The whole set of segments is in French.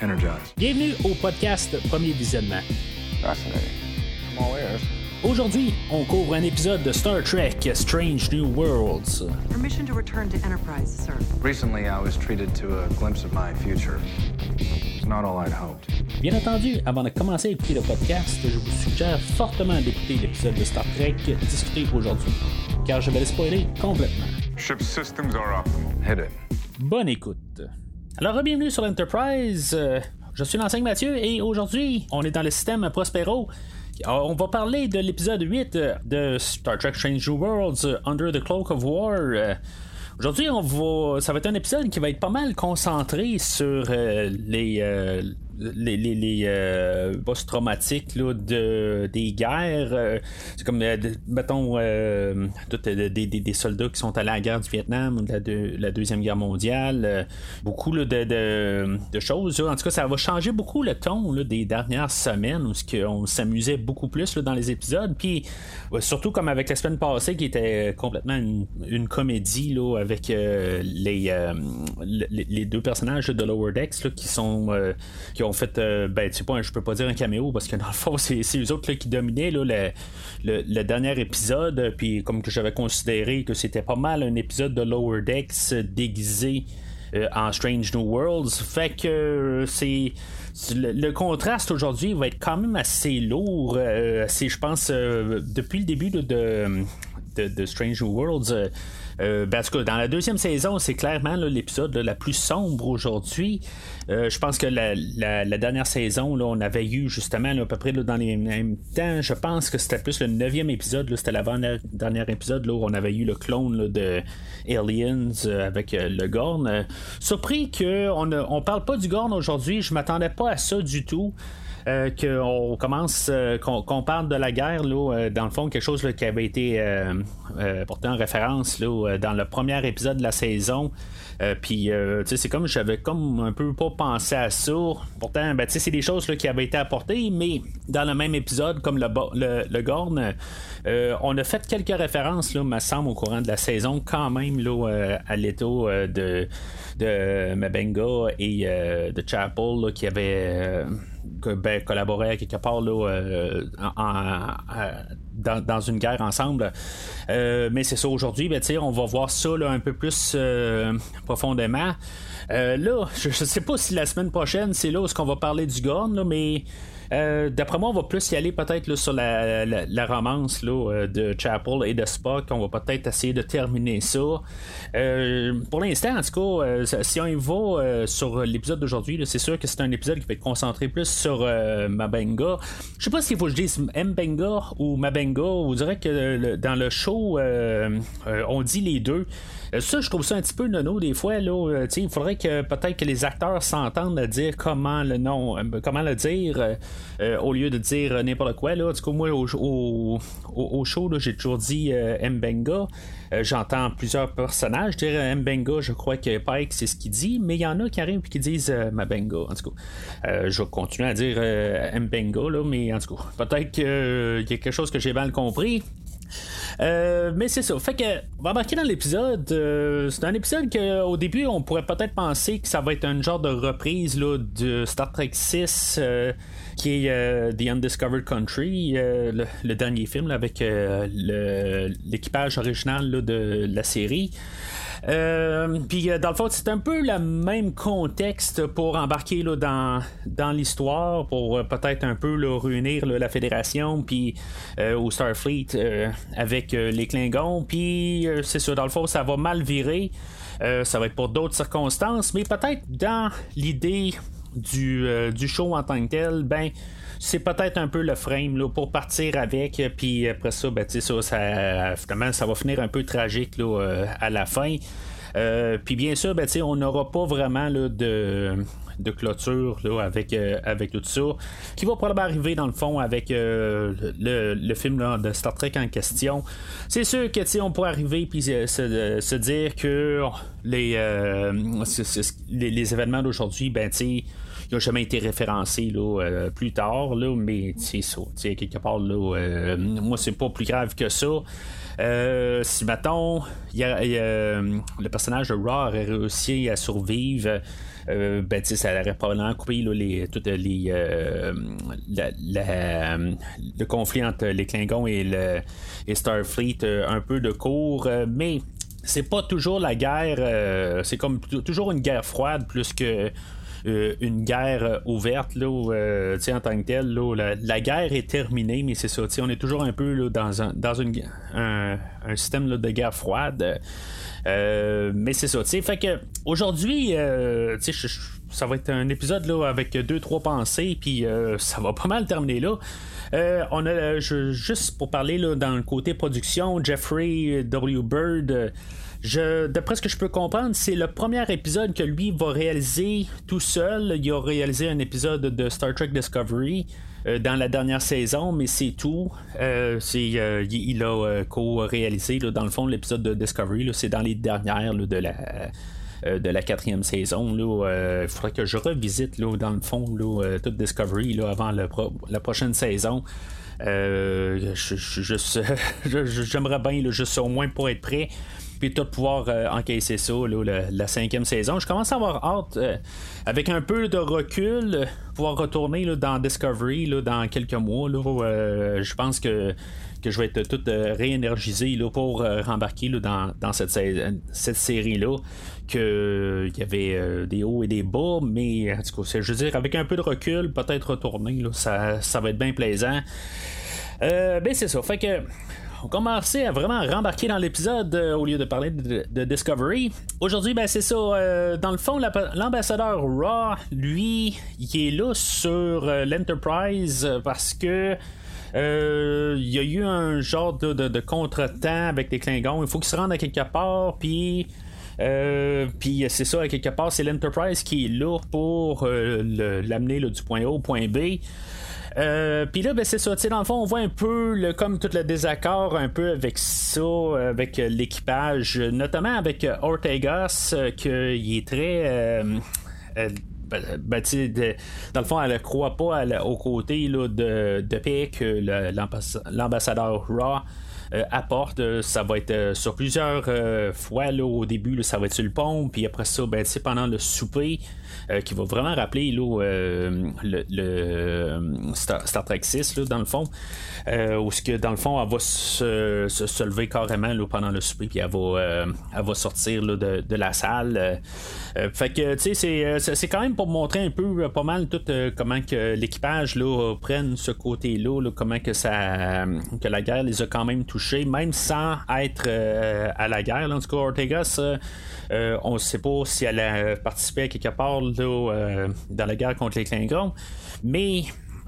energized. Bienvenue au podcast Premier Visionnement. Aujourd'hui, on couvre un épisode de Star Trek Strange New Worlds. Permission to return to Enterprise, sir. Recently, I was treated to a glimpse of my future. It's not all I'd hoped. Bien entendu, avant de commencer à écouter le podcast, je vous suggère fortement d'écouter l'épisode de Star Trek discuté aujourd'hui, car je vais le spoiler complètement. Ship systems are up. Hit it. Bonne écoute. Alors, bienvenue sur l'Enterprise. Euh, Je suis l'enseigne Mathieu et aujourd'hui, on est dans le système Prospero. On va parler de l'épisode 8 de Star Trek Strange New Worlds euh, Under the Cloak of War. Euh, Aujourd'hui, ça va être un épisode qui va être pas mal concentré sur euh, les, euh, les, les, les, euh, post-traumatiques là, de, des guerres. euh, c'est comme, euh, euh, des, des, des soldats qui sont allés à la guerre du Vietnam ou de la, deux- la Deuxième Guerre mondiale. beaucoup là, de, choses. En tout cas, ça va changer beaucoup le ton des dernières semaines où on s'amusait beaucoup plus dans les épisodes. Puis, surtout comme avec la semaine passée qui était complètement une, comédie là, avec les, les, deux personnages de Lower Decks qui sont qui fait euh, ben tu sais pas je peux pas dire un caméo parce que dans le fond c'est, c'est eux autres là, qui dominaient là, le, dernier épisode puis comme que j'avais considéré que c'était pas mal un épisode de Lower Decks déguisé euh, en Strange New Worlds. Fait que euh, c'est. c'est Le, contraste aujourd'hui va être quand même assez lourd. euh, assez, je pense, depuis le début de, de- de Strange New Worlds. Euh, ben, en tout cas, dans la deuxième saison, c'est clairement l'épisode la plus sombre aujourd'hui. Euh, je pense que la, dernière saison, on avait eu justement à peu près dans les mêmes temps. Je pense que c'était plus le neuvième épisode. C'était l'avant-dernier épisode où on avait eu le clone de Aliens euh, avec euh, le Gorn. Surpris qu'on ne parle pas du Gorn aujourd'hui. Je m'attendais pas à ça du tout. Euh, qu'on commence, euh, qu'on, parle de la guerre, là, euh, dans le fond, quelque chose là, qui avait été euh, euh, porté en référence là, euh, dans le premier épisode de la saison. Euh, Puis, euh, tu sais, c'est comme j'avais comme un peu pas pensé à ça. Pourtant, ben, tu sais, c'est des choses là, qui avaient été apportées, mais dans le même épisode, comme le, le, le Gorn, euh, on a fait quelques références, là, me semble, au courant de la saison, quand même, là, euh, à l'état euh, de, de Mabenga et euh, de Chapel, là, qui euh, que, ben, collaboré à quelque part là, euh, dans, dans une guerre ensemble. Euh, mais c'est ça, aujourd'hui, ben, on va voir ça là, un peu plus euh, profondément. Là, je, je sais pas si la semaine prochaine, c'est là où est-ce qu'on va parler du Gorn, mais euh, d'après moi, on va plus y aller peut-être sur la, la- la romance euh, de Chapel et de Spock. On va peut-être essayer de terminer ça. Euh, pour l'instant, en tout cas, si on y va sur l'épisode d'aujourd'hui, c'est sûr que c'est un épisode qui va être concentré plus sur Mabenga. Je sais pas s'il faut que je dise Mbenga ou Mabenga. On dirait que dans le show, on dit les deux. Euh, Ça, je trouve ça un petit peu nono des fois. Là, Euh, il faudrait que peut-être que les acteurs s'entendent à dire comment le nom, euh, comment le dire, au lieu de dire n'importe quoi. Là. Du coup, moi, au, au, au- show, j'ai toujours dit Mbenga. J'entends plusieurs personnages dire Mbenga. Je crois que Pike, c'est ce qu'il dit, mais il y en a qui arrivent et qui disent Mabenga. En tout cas, je vais continuer à dire Mbenga, là, mais en tout cas, peut-être qu'il y a quelque chose que j'ai mal compris. Euh, mais c'est ça. Fait que, on va embarquer dans l'épisode. Euh, c'est un épisode que, au début, on pourrait peut-être penser que ça va être un genre de reprise là, de Star Trek 6, euh, qui est The Undiscovered Country, le, le dernier film là, avec l'équipage original là, de la série. Euh, Puis euh, dans le fond, c'est un peu le même contexte pour embarquer là, dans, l'histoire, pour euh, peut-être un peu là, réunir la Fédération, puis au Starfleet avec les Klingons. Puis c'est ça, dans le fond, ça va mal virer. Ça va être pour d'autres circonstances, mais peut-être dans l'idée du, du show en tant que tel, ben c'est peut-être un peu le frame là, pour partir avec, puis après ça, ben, ça, ça, va finir un peu tragique euh, à la fin. Euh, puis bien sûr, ben, on n'aura pas vraiment là, de, clôture là, avec, euh, avec tout ça, qui va probablement arriver dans le fond avec le, film de Star Trek en question. C'est sûr que on pourrait arriver puis se, dire que les, les, événements d'aujourd'hui, ben ils n'ont jamais été référencés là, euh, plus tard, là, mais c'est ça. Quelque part, là, euh, moi, c'est pas plus grave que ça. Euh, si mettons, il y a, il le personnage de Raw aurait réussi à survivre, euh, ben, ça aurait probablement coupé les, tout les, le conflit entre les Klingons et, le, et Starfleet un peu de cours, mais c'est pas toujours la guerre, c'est comme toujours une guerre froide plus que une guerre euh, ouverte là, euh, en tant que telle. la, guerre est terminée, mais c'est ça. On est toujours un peu dans, un, dans une, un, système de guerre froide. mais c'est ça. Fait que aujourd'hui, ça va être un épisode là, avec deux, trois pensées, puis ça va pas mal terminer là. on a juste pour parler là, dans le côté production, Jeffrey W. Bird d'après ce que je peux comprendre, c'est le premier épisode que lui va réaliser tout seul. Il a réalisé un épisode de Star Trek Discovery euh, dans la dernière saison, mais c'est tout. Euh, euh, il a co-réalisé, dans le fond, l'épisode de Discovery. C'est dans les dernières de la de la quatrième saison. Il faudrait que je revisite dans le fond toute Discovery avant la prochaine saison. J'aimerais bien juste au moins pour être prêt puis tout pouvoir euh, encaisser ça, la, cinquième saison. Je commence à avoir hâte, euh, avec un peu de recul, pouvoir retourner dans Discovery dans quelques mois. Euh, je pense que, je vais être tout réénergisé pour rembarquer dans, cette, cette série-là. Qu'il y avait des hauts et des bas, mais en tout cas, je veux dire, avec un peu de recul, peut-être retourner, ça, ça va être bien plaisant. ben c'est ça. Fait que on commençait à vraiment rembarquer dans l'épisode euh, au lieu de parler de, Discovery. Aujourd'hui, ben c'est ça. Euh, dans le fond, l'ambassadeur Raw, lui, il est là sur euh, l'Enterprise parce que il y a eu un genre de, de, contretemps avec les Klingons. Il faut qu'il se rende à quelque part, puis. puis c'est ça, à quelque part, c'est l'Enterprise qui est là pour l'amener du point A au point B. Euh, puis là, ben, c'est ça. Dans le fond, on voit un peu le, comme tout le désaccord un peu avec ça, avec l'équipage, notamment avec Ortegas, qu'il est très. Ben, ben, dans le fond, elle ne croit pas au côté là, de, de paix que l'ambassadeur Raw euh, apporte. Ça va être sur plusieurs fois là, au début, ça va être sur le pont, puis après ça, ben, pendant le souper. Euh, qui va vraiment rappeler euh, le, euh, Star, Trek 6 dans le fond. où ce que dans le fond elle va se, lever carrément pendant le souper puis elle va, elle va sortir de, la salle. fait que tu sais c'est, quand même pour montrer un peu pas mal tout comment que l'équipage là, prenne ce côté-là, comment que ça que la guerre les a quand même touchés, même sans être à la guerre. en tout cas, Ortegas, on ne sait pas si elle a participé à quelque part euh, dans la guerre contre les Klingons. Mais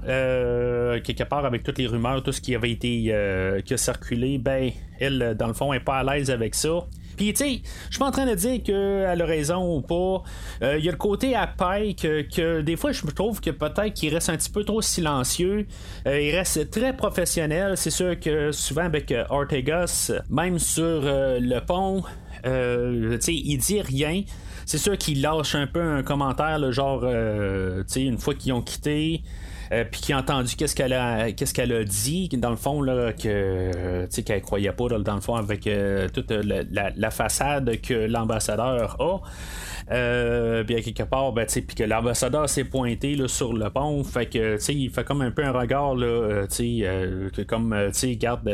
euh, quelque part avec toutes les rumeurs, tout ce qui avait été euh, qui a circulé, ben elle dans le fond est pas à l'aise avec ça. Puis, tu sais, je suis pas en train de dire qu'elle a raison ou pas. Il y a le côté à Pike que, des fois, je trouve que peut-être qu'il reste un petit peu trop silencieux. il reste très professionnel. C'est sûr que souvent avec Ortegas, même sur le pont, il dit rien c'est sûr qu'il lâche un peu un commentaire, genre, euh, tu sais, une fois qu'ils ont quitté. Euh, puis qui a entendu qu'est-ce qu'elle a qu'est-ce qu'elle a dit dans le fond là que tu sais qu'elle croyait pas dans le fond avec euh, toute la, façade que l'ambassadeur a bien quelque part ben, puis que l'ambassadeur s'est pointé là, sur le pont fait que tu sais il fait comme un peu un regard là tu sais comme tu sais garde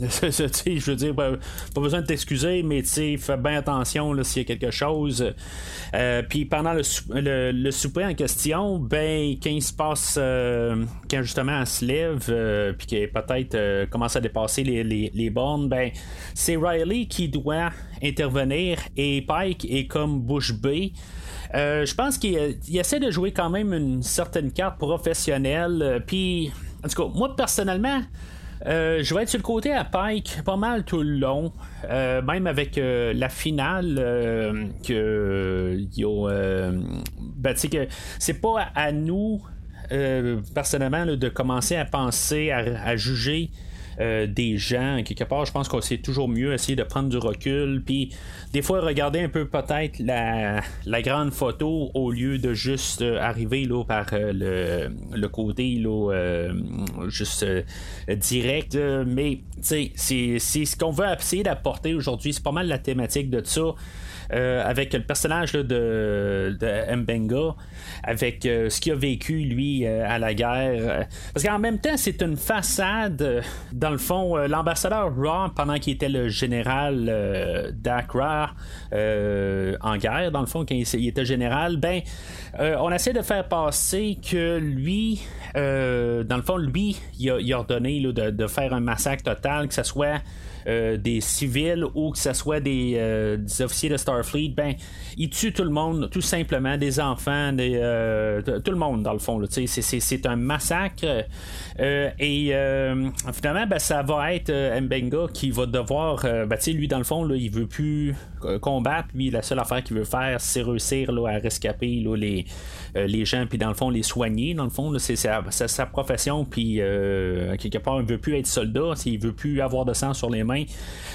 je veux dire, pas, besoin de t'excuser, mais fais bien attention s'il y a quelque chose. Euh, puis pendant le, le, souper en question, ben, quand il se passe, euh, quand justement elle se lève, euh, puis qu'elle peut-être commence à dépasser les, les, bornes, ben, c'est Riley qui doit intervenir et Pike est comme bouche bée. je pense qu'il essaie de jouer quand même une certaine carte professionnelle. Puis, en tout cas, moi personnellement, euh, je vais être sur le côté à Pike pas mal tout le long, euh, même avec euh, la finale que, ben, que c'est pas à nous personnellement de commencer à penser à, juger des gens. Quelque part, je pense qu'on c'est toujours mieux essayer de prendre du recul, puis des fois regarder un peu peut-être la, grande photo au lieu de juste arriver là, par le, le, côté là, juste direct. mais c'est ce qu'on veut essayer d'apporter aujourd'hui. C'est pas mal la thématique de ça. Euh, avec le personnage de, de Mbenga, avec euh, ce qu'il a vécu, lui, euh, à la guerre. Parce qu'en même temps, c'est une façade. Dans le fond, l'ambassadeur Raw, pendant qu'il était le général d'Accra en guerre, dans le fond, quand il, était général, ben, on essaie de faire passer que lui, dans le fond, lui, il a, ordonné de, de, faire un massacre total, que ce soit euh, des civils ou que ce soit des, euh, officiers de Starfleet, ben, ils tuent tout le monde, tout simplement, des enfants, des, euh, tout le monde, dans le fond. C'est un massacre. et finalement, ben, ça va être Mbenga qui va devoir. Ben, lui, dans le fond, là, il veut plus combattre. Lui, la seule affaire qu'il veut faire, c'est réussir là, à rescaper les, les gens, puis dans le fond, les soigner. Dans le fond, c'est sa, sa, profession, puis quelque part, il veut plus être soldat, il veut plus avoir de sang sur les mains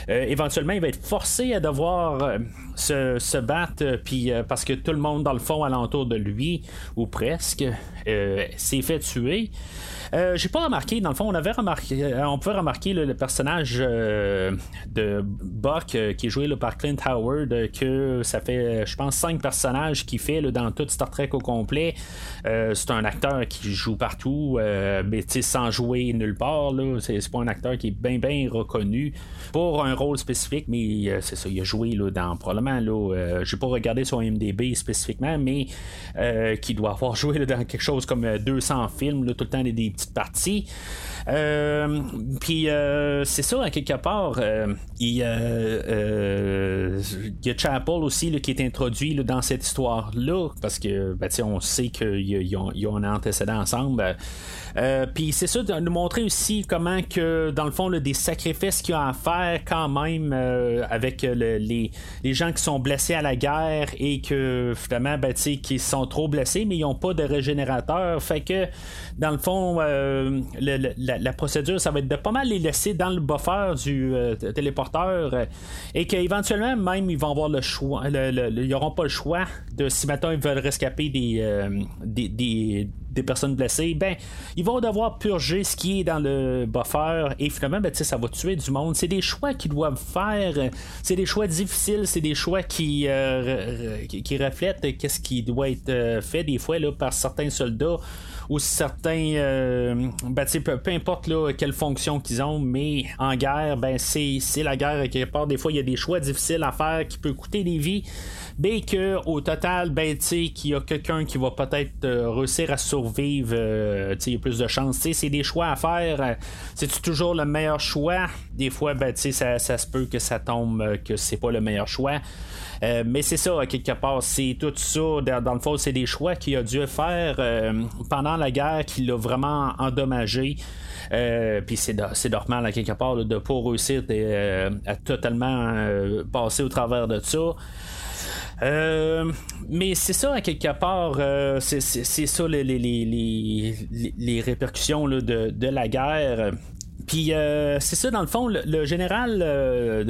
euh, éventuellement, il va être forcé à devoir euh, se, battre, euh, puis parce que tout le monde, dans le fond, alentour de lui, ou presque, s'est fait tuer. Euh, j'ai pas remarqué, dans le fond, on avait remarqué, euh, on pouvait remarquer le personnage euh, de Buck qui est joué par Clint Howard, que ça fait, je pense, cinq personnages qu'il fait dans tout Star Trek au complet. c'est un acteur qui joue partout, mais sans jouer nulle part. C'est, pas un acteur qui est bien, bien reconnu pour un rôle spécifique, mais c'est ça, il a joué là, dans probablement, là, j'ai pas regardé son MDB spécifiquement, mais qui doit avoir joué dans quelque chose comme 200 films, tout le temps des, des partie. Euh, puis euh, c'est ça, à quelque part, euh, il, y a Chapel aussi qui est introduit dans cette histoire-là, parce que ben, on sait qu'ils ont, ont, un antécédent ensemble. Puis c'est ça de nous montrer aussi comment que dans le fond des sacrifices qu'il y a à faire quand même avec les, les, gens qui sont blessés à la guerre et que finalement ben, qui sont trop blessés mais ils n'ont pas de régénérateur. Fait que dans le fond la, la, procédure, ça va être de pas mal les laisser dans le buffer du euh, téléporteur euh, et qu'éventuellement, même, ils vont avoir le choix, ils n'auront pas le choix de si maintenant ils veulent rescaper euh, des, personnes blessées, ben, ils vont devoir purger ce qui est dans le buffer et finalement, ben, ça va tuer du monde. C'est des choix qu'ils doivent faire, c'est des choix difficiles, c'est des choix qui, qui, reflètent qu'est-ce qui doit être fait des fois là, par certains soldats ou certains. Euh, ben, peu, peu, importe là, quelle fonction qu'ils ont, mais en guerre, ben, c'est, la guerre quelque part. Des fois, il y a des choix difficiles à faire qui peuvent coûter des vies. Mais que au total, ben, qu'il y a quelqu'un qui va peut-être euh, réussir à survivre, euh, il y a plus de chances. C'est des choix à faire. C'est toujours le meilleur choix? Des fois, ben, ça, ça se peut que ça tombe, que c'est pas le meilleur choix. Euh, mais c'est ça, quelque part, c'est tout ça. Dans, le fond, c'est des choix qu'il a dû faire euh, pendant la guerre qui l'a vraiment endommagé. Euh, puis c'est, normal, à quelque part, de ne pas réussir à totalement passer au travers de ça. Mais c'est ça, à quelque part, c'est, ça les, les, répercussions de, de, la guerre. Puis euh, c'est ça, dans le fond, le, général euh,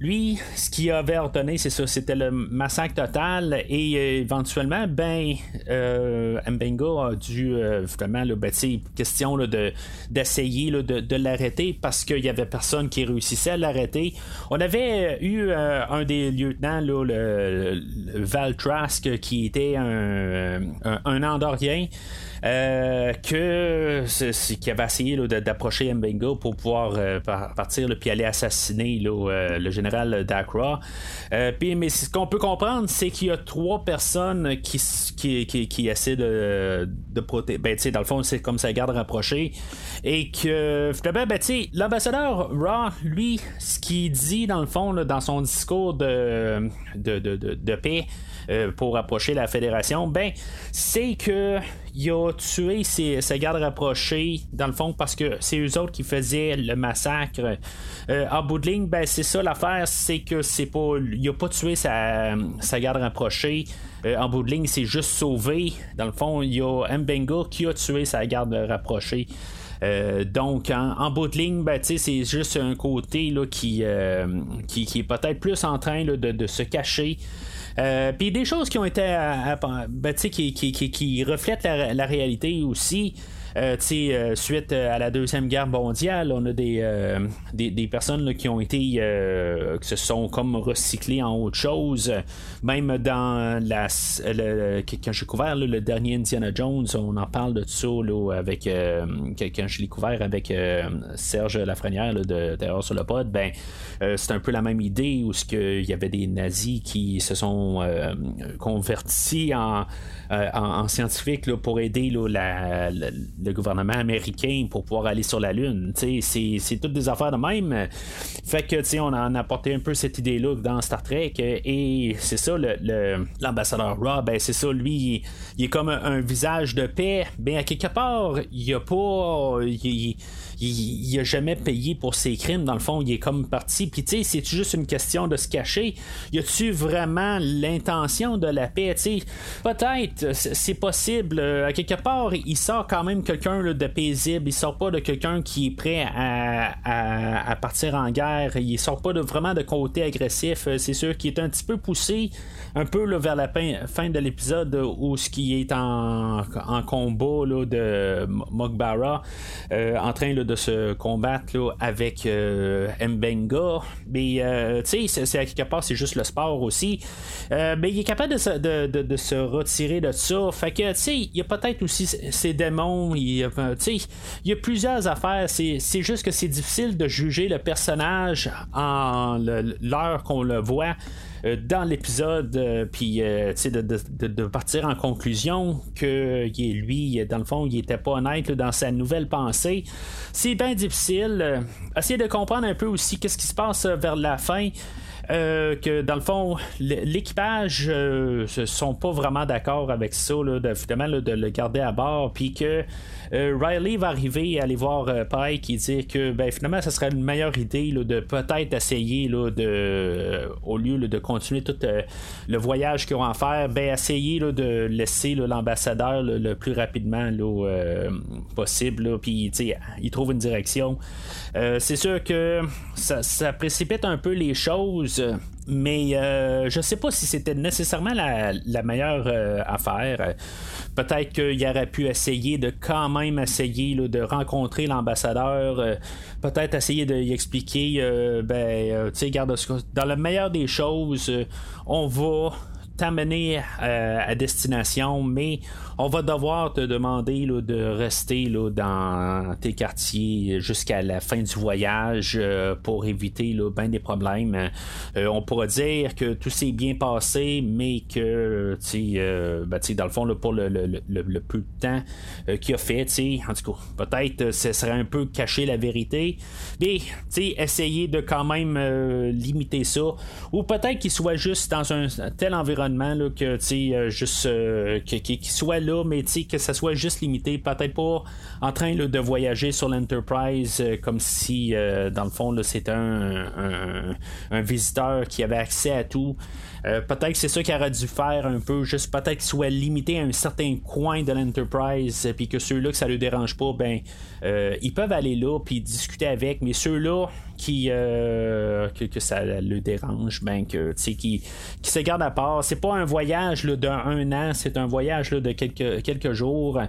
lui, ce qu'il avait ordonné, c'est ça, c'était le massacre total et euh, éventuellement, ben, Mbenga a dû vraiment, là, ben, question de, d'essayer de, de l'arrêter parce qu'il y avait personne qui réussissait à l'arrêter. On avait eu un des lieutenants, là, le, Val Trask, qui était un, un, un Andorien. Euh, que qui avait essayé d'approcher Mbenga pour pouvoir euh, partir puis aller assassiner euh, le général Dakra. puis, mais ce qu'on peut comprendre, c'est qu'il y a trois personnes qui, qui, qui, essaient de, de protéger. Ben, dans le fond, c'est comme sa garde rapprochée. Et que, finalement, ben, l'ambassadeur Raw, lui, ce qu'il dit, dans le fond, dans son discours de, de, de, de paix, pour approcher la fédération, ben c'est que il a tué ses, gardes rapprochés dans le fond parce que c'est eux autres qui faisaient le massacre. Euh, en bout de ligne, ben c'est ça l'affaire, c'est que c'est pas. Il a pas tué sa, garde rapprochée. Euh, en bout de ligne, c'est juste sauvé. Dans le fond, il y a Mbenga qui a tué sa garde rapprochée. donc, en, bout de ligne, ben, c'est juste un côté là, qui, qui, est peut-être plus en train de, se cacher. Puis des choses qui ont été ben, qui, qui, qui, reflètent la réalité aussi. Euh, euh, suite euh, à la Deuxième Guerre mondiale, on a des, des, personnes qui ont été, qui se sont comme recyclées en autre chose. Même dans la, quand j'ai couvert le dernier Indiana Jones, on en parle de ça avec, quand je l'ai couvert avec Serge Lafrenière de Terreur sur le pod, ben, c'est un peu la même idée où il y avait des nazis qui se sont convertis en, en, scientifiques pour aider la, le gouvernement américain pour pouvoir aller sur la Lune. C'est toutes des affaires de même. Fait que on a apporté un peu cette idée-là dans Star Trek. Et c'est ça, l'ambassadeur le, Rob, ben, c'est ça, lui, il, est comme un, visage de paix. Ben, à quelque part, il a pas. Il, il, a jamais payé pour ses crimes. Dans le fond, il est comme parti. Puis, tu sais, c'est juste une question de se cacher. Y a-tu vraiment l'intention de la paix? Peut-être, c'est possible. À quelque part, il sort quand même quelqu'un de paisible. Il sort pas de quelqu'un qui est prêt à, partir en guerre. Il sort pas de, vraiment de côté agressif. C'est sûr qu'il est un petit peu poussé un peu vers la fin, de l'épisode où ce qui est en, combat de Mogbara euh, en train de se combattre avec euh, Mbenga. Mais euh, tu sais, c'est à quelque part, c'est juste le sport aussi. mais il est capable de se, retirer de ça. Fait que tu sais, il y a peut-être aussi ces démons. Il il y a plusieurs affaires. C'est juste que c'est difficile de juger le personnage en l'heure qu'on le voit. Euh, dans l'épisode, euh, puis euh, de, partir en conclusion que lui, dans le fond, il était pas honnête dans sa nouvelle pensée. C'est bien difficile. essayer de comprendre un peu aussi qu'est-ce qui se passe vers la fin. Que dans le fond, l'équipage ne sont pas vraiment d'accord avec ça, là, de, de le garder à bord, puis que euh, Riley va arriver et aller voir euh, Pike et dire que ben, finalement, ça serait une meilleure idée de peut-être essayer de, euh, au lieu de continuer tout le voyage qu'ils ont à faire, ben, essayer de laisser l'ambassadeur le plus rapidement possible. Puis il trouve une direction. c'est sûr que ça, précipite un peu les choses mais je sais pas si c'était nécessairement la, meilleure affaire. Peut-être qu'il aurait pu essayer de quand même essayer de rencontrer l'ambassadeur, euh, peut-être essayer de lui expliquer, euh, ben, euh, tu sais, garde, dans le meilleur des choses, on va t'amener à destination, mais on va devoir te demander de rester là, dans tes quartiers jusqu'à la fin du voyage euh, pour éviter là, bien des problèmes. Euh, on pourrait dire que tout s'est bien passé, mais que euh, ben, dans le fond, pour le, peu de temps qu'il a fait, en tout cas, peut-être ce serait un peu cacher la vérité, mais essayer de quand même limiter ça, ou peut-être qu'il soit juste dans un tel environnement là, que juste qu'il soit là, mais que ça soit juste limité, peut-être pas en train de voyager sur l'Enterprise euh, comme si, euh, dans le fond, c'était un, visiteur qui avait accès à tout. Euh, peut-être que c'est ça qu'il aurait dû faire un peu, juste peut-être qu'il soit limité à un certain coin de l'Enterprise, puis que ceux-là que ça ne dérange pas, ben, ils peuvent aller là, puis discuter avec, mais ceux-là qui euh, que, ça le dérange, ben que qui, qui se garde à part. C'est pas un voyage d'un an, c'est un voyage de quelques, quelques jours.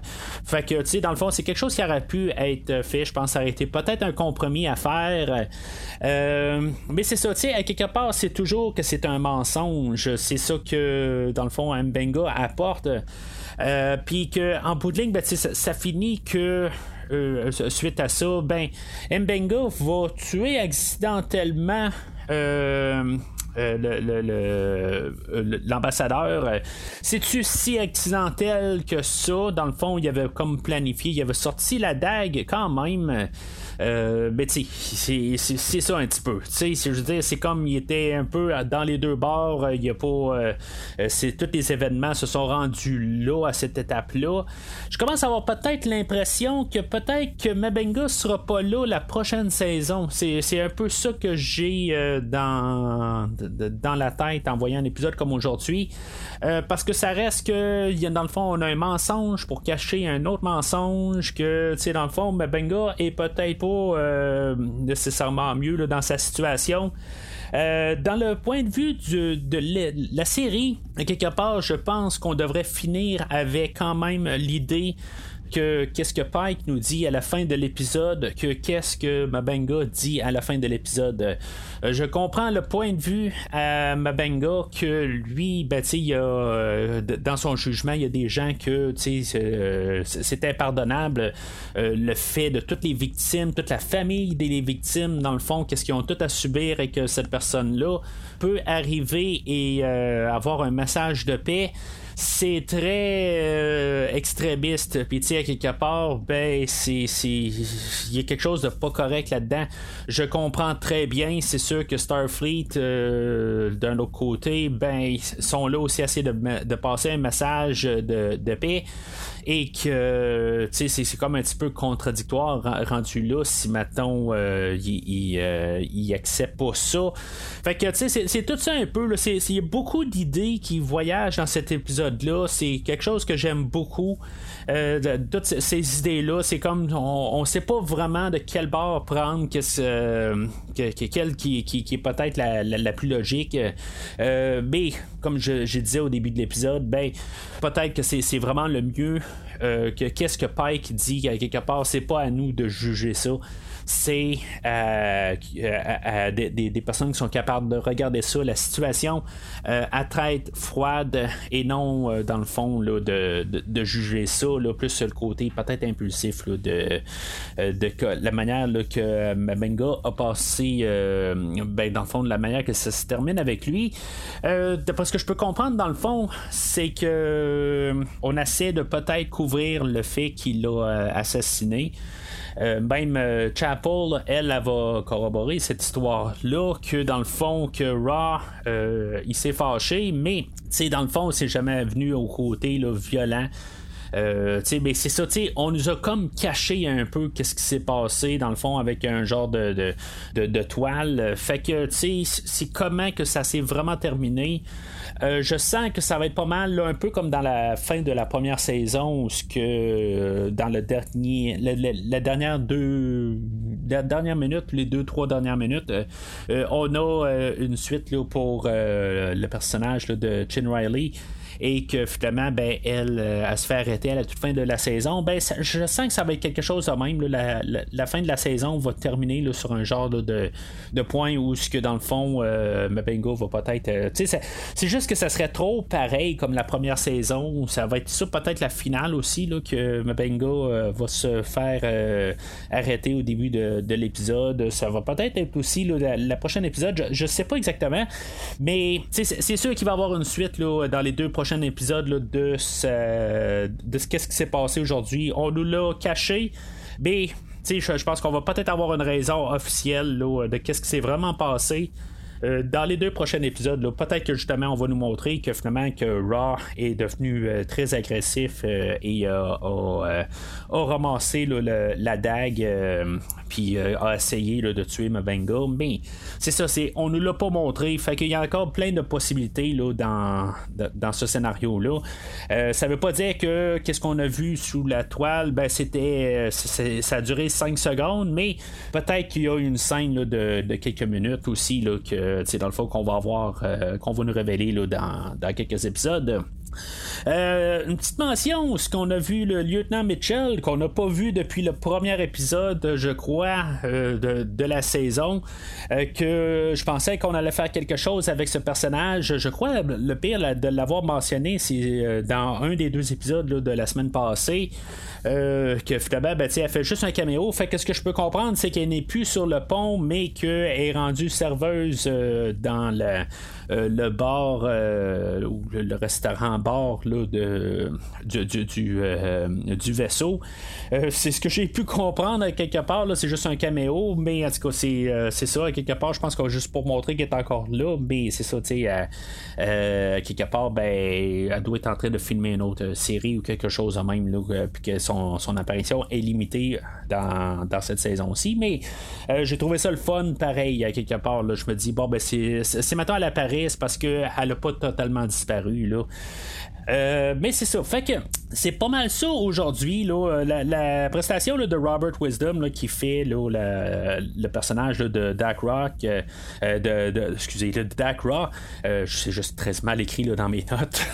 Fait que tu sais, dans le fond, c'est quelque chose qui aurait pu être fait. Je pense que ça aurait été peut-être un compromis à faire. Euh, mais c'est ça, tu sais, quelque part, c'est toujours que c'est un mensonge. C'est ça que, dans le fond, Mbenga apporte. Euh, puis qu'en bout de ligne, ben, ça finit que euh, suite à ça, ben, Mbenga va tuer accidentellement. Euh, euh, l'ambassadeur. C'est-tu si accidentel que ça? Dans le fond, il avait comme planifié, il avait sorti la dague quand même. Euh, mais tu c'est ça un petit peu. Tu sais, je veux c'est comme il était un peu dans les deux bords. Il y a pas. Euh, c'est tous les événements se sont rendus là à cette étape-là. Je commence à avoir peut-être l'impression que peut-être que Mabenga sera pas là la prochaine saison. C'est un peu ça que j'ai euh, dans dans la tête en voyant un épisode comme aujourd'hui. parce que ça reste que, dans le fond, on a un mensonge pour cacher un autre mensonge. Que, tu sais, dans le fond, Benga est peut-être pas nécessairement mieux dans sa situation. Euh, dans le point de vue de la série, quelque part, je pense qu'on devrait finir avec quand même l'idée qu'est-ce que Pike nous dit à la fin de l'épisode, que qu'est-ce que Mabenga dit à la fin de l'épisode. Euh, je comprends le point de vue à Mabenga que lui, ben, il a, euh, dans son jugement, il y a des gens que euh, c'est impardonnable le fait de toutes les victimes, toute la famille des victimes, dans le fond, qu'est-ce qu'ils ont tout à subir et que cette personne-là peut arriver et avoir un message de paix c'est très euh, extrémiste. Puis tu sais, à quelque part, ben, c'est. Il y a quelque chose de pas correct là-dedans. Je comprends très bien. C'est sûr que Starfleet, euh, d'un autre côté, ben, ils sont là aussi assez de, de passer un message de, de paix et que c'est, c'est comme un petit peu contradictoire rendu là si maintenant euh, il, euh, il, accepte pas ça. Fait que c'est, c'est tout ça un peu. Il y a beaucoup d'idées qui voyagent dans cet épisode-là. C'est quelque chose que j'aime beaucoup. Euh, toutes ces idées-là, c'est comme on, ne sait pas vraiment de quel bord prendre, que, que, quelle qui, qui, est peut-être la, la, plus logique. mais comme je, disais au début de l'épisode, ben peut-être que c'est vraiment le mieux euh, que qu'est-ce que Pike dit quelque part, c'est pas à nous de juger ça c'est euh, euh, des, personnes qui sont capables de regarder ça, la situation à traite froide et non dans le fond là, de, juger ça là, plus sur le côté peut-être impulsif là, de, de, la manière que Mabenga a passé ben, dans le fond de la manière que ça se termine avec lui. D'après ce que je peux comprendre dans le fond c'est que on essaie de peut-être couvrir le fait qu'il l'a assassiné. Euh, même euh, Chapel, elle, elle, va corroborer cette histoire-là, que dans le fond, que Raw, euh, il s'est fâché, mais dans le fond, c'est jamais venu au côté là, violent. Euh, mais c'est ça, on nous a comme caché un peu qu'est-ce qui s'est passé dans le fond avec un genre de, de, de, toile. Fait que c'est comment que ça s'est vraiment terminé. Euh, je sens que ça va être pas mal, un peu comme dans la fin de la première saison, où ce que euh, dans le dernier, la, dernière minute, les deux trois dernières minutes, on a une suite pour le personnage de Chin Riley et que finalement, ben, elle, euh, elle se fait arrêter à la toute fin de la saison, ben, je sens que ça va être quelque chose de même. la, fin de la saison va terminer sur un genre de, de point où ce que dans le fond, euh, va peut-être. Euh, c'est juste que ça serait trop pareil comme la première saison. Ça va être ça peut-être la finale aussi que Mabengo va se faire arrêter au début de, l'épisode. Ça va peut-être être aussi la, prochaine épisode. Je, ne sais pas exactement. Mais c'est sûr qu'il va y avoir une suite dans les deux prochains prochain épisode de ce, de ce qu'est-ce qui s'est passé aujourd'hui. On nous l'a caché, mais je, pense qu'on va peut-être avoir une raison officielle de qu'est-ce qui s'est vraiment passé. Euh, dans les deux prochains épisodes, peut-être que justement on va nous montrer que finalement que Raw est devenu euh, très agressif euh, et a, ramassé la dague puis a essayé de tuer Mabenga. Mais c'est ça, c'est on nous l'a pas montré. Fait qu'il y a encore plein de possibilités là, dans, dans ce scénario-là. ça veut pas dire que qu'est-ce qu'on a vu sous la toile, ben c'était ça a duré 5 secondes, mais peut-être qu'il y a une scène de, de, quelques minutes aussi là, que c'est dans le fond qu'on va avoir, euh, qu'on va nous révéler là, dans, dans quelques épisodes. Euh, une petite mention, ce qu'on a vu le lieutenant Mitchell, qu'on n'a pas vu depuis le premier épisode, je crois, euh, de, la saison, que je pensais qu'on allait faire quelque chose avec ce personnage. Je crois le pire de l'avoir mentionné, c'est dans un des deux épisodes de la semaine passée. Euh, que finalement, ben, elle fait juste un caméo. Fait que ce que je peux comprendre, c'est qu'elle n'est plus sur le pont, mais qu'elle est rendue serveuse euh, dans le, euh, le bar ou le, restaurant bord là, de, du, du, du, vaisseau. c'est ce que j'ai pu comprendre quelque part. C'est juste un caméo, mais en tout cas, c'est, c'est ça. Quelque part, je pense qu'on juste pour montrer qu'elle est encore là, mais c'est ça, tu sais, quelque part, ben, elle doit être en train de filmer une autre série ou quelque chose même, là, puis que son, apparition est limitée dans, cette saison-ci. Mais j'ai trouvé ça le fun, pareil, à quelque part. Je me dis, bon, ben, c'est, maintenant la Paris parce qu'elle n'a pas totalement disparu. Là. Euh, mais c'est ça. Fait que c'est pas mal ça aujourd'hui. La, prestation de Robert Wisdom qui fait le personnage de Dak Rock, euh, de, excusez, de Dak Rock, euh, c'est juste très mal écrit dans mes notes.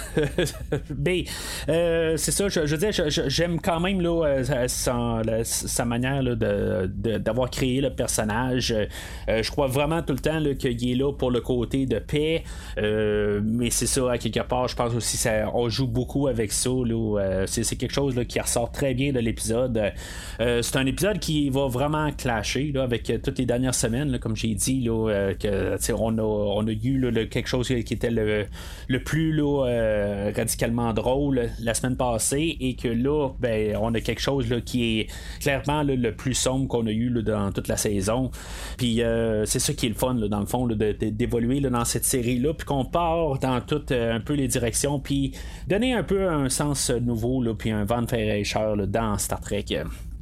mais c'est ça, je, veux dire, j'aime quand même là, sa, manière d'avoir créé le personnage. je crois vraiment tout le temps qu'il est là pour le côté de paix. mais c'est ça, à quelque part, je pense aussi ça on joue beaucoup avec ça. Euh, c'est, quelque chose qui ressort très bien de l'épisode. Euh, c'est un épisode qui va vraiment clasher avec euh, toutes les dernières semaines, comme j'ai dit, que, on, a, on a eu quelque chose qui était le, plus radicalement drôle la semaine passée et que là, ben, on a quelque chose qui est clairement le plus sombre qu'on a eu dans toute la saison. Puis c'est ça qui est le fun, dans le fond, d'évoluer dans cette série-là, puis qu'on part dans toutes un peu les directions, puis donner un peu un sens nouveau, là, puis un vent de fraîcheur dans Star Trek.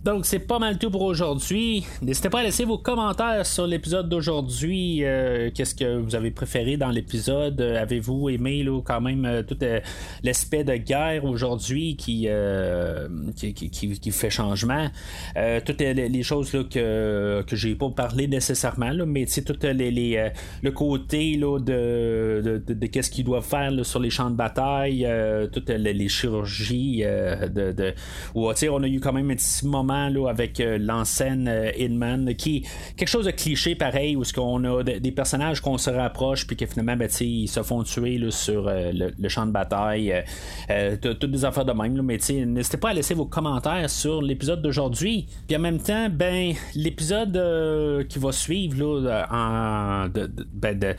Donc, c'est pas mal tout pour aujourd'hui. N'hésitez pas à laisser vos commentaires sur l'épisode d'aujourd'hui. Euh, qu'est-ce que vous avez préféré dans l'épisode? Avez-vous aimé là, quand même euh, tout euh, l'aspect de guerre aujourd'hui qui, fait changement? Toutes les, choses que, que j'ai pas parlé nécessairement, là, mais tout le côté de, qu'est-ce qu'ils doivent faire sur les champs de bataille, toutes les, chirurgies, de, de, on a eu quand même un petit moment avec euh, l'enseigne euh, Inman, qui quelque chose de cliché pareil, où ce qu'on a des personnages qu'on se rapproche, puis que finalement, ben, ils se font tuer sur euh, le, champ de bataille. toutes des affaires de même, mais n'hésitez pas à laisser vos commentaires sur l'épisode d'aujourd'hui. Puis en même temps, ben, l'épisode qui va suivre en, ben,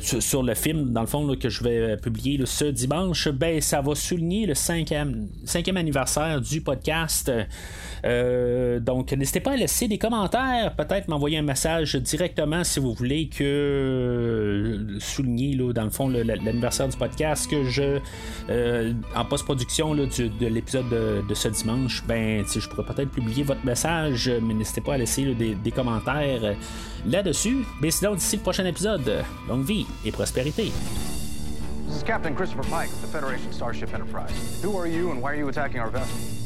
sur, le film, dans le fond, que je vais publier ce dimanche, ben, ça va souligner le cinquième, anniversaire du podcast. Euh, donc, n'hésitez pas à laisser des commentaires, peut-être m'envoyer un message directement si vous voulez que euh, souligner, dans le fond, l'anniversaire du podcast que je, euh, en post-production de l'épisode de, ce dimanche, ben, je pourrais peut-être publier votre message, mais n'hésitez pas à laisser des, commentaires là-dessus. Mais sinon, d'ici le prochain épisode, longue vie et prospérité. Captain Christopher Pike of the Federation Starship Enterprise. Who are you and why are you attacking our vessel?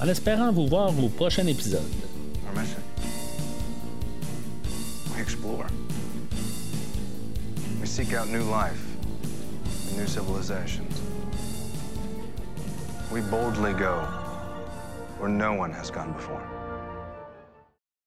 En espérant vous voir au prochain épisode. Our mission. We explore. We seek out new life and new civilizations. We boldly go where no one has gone before.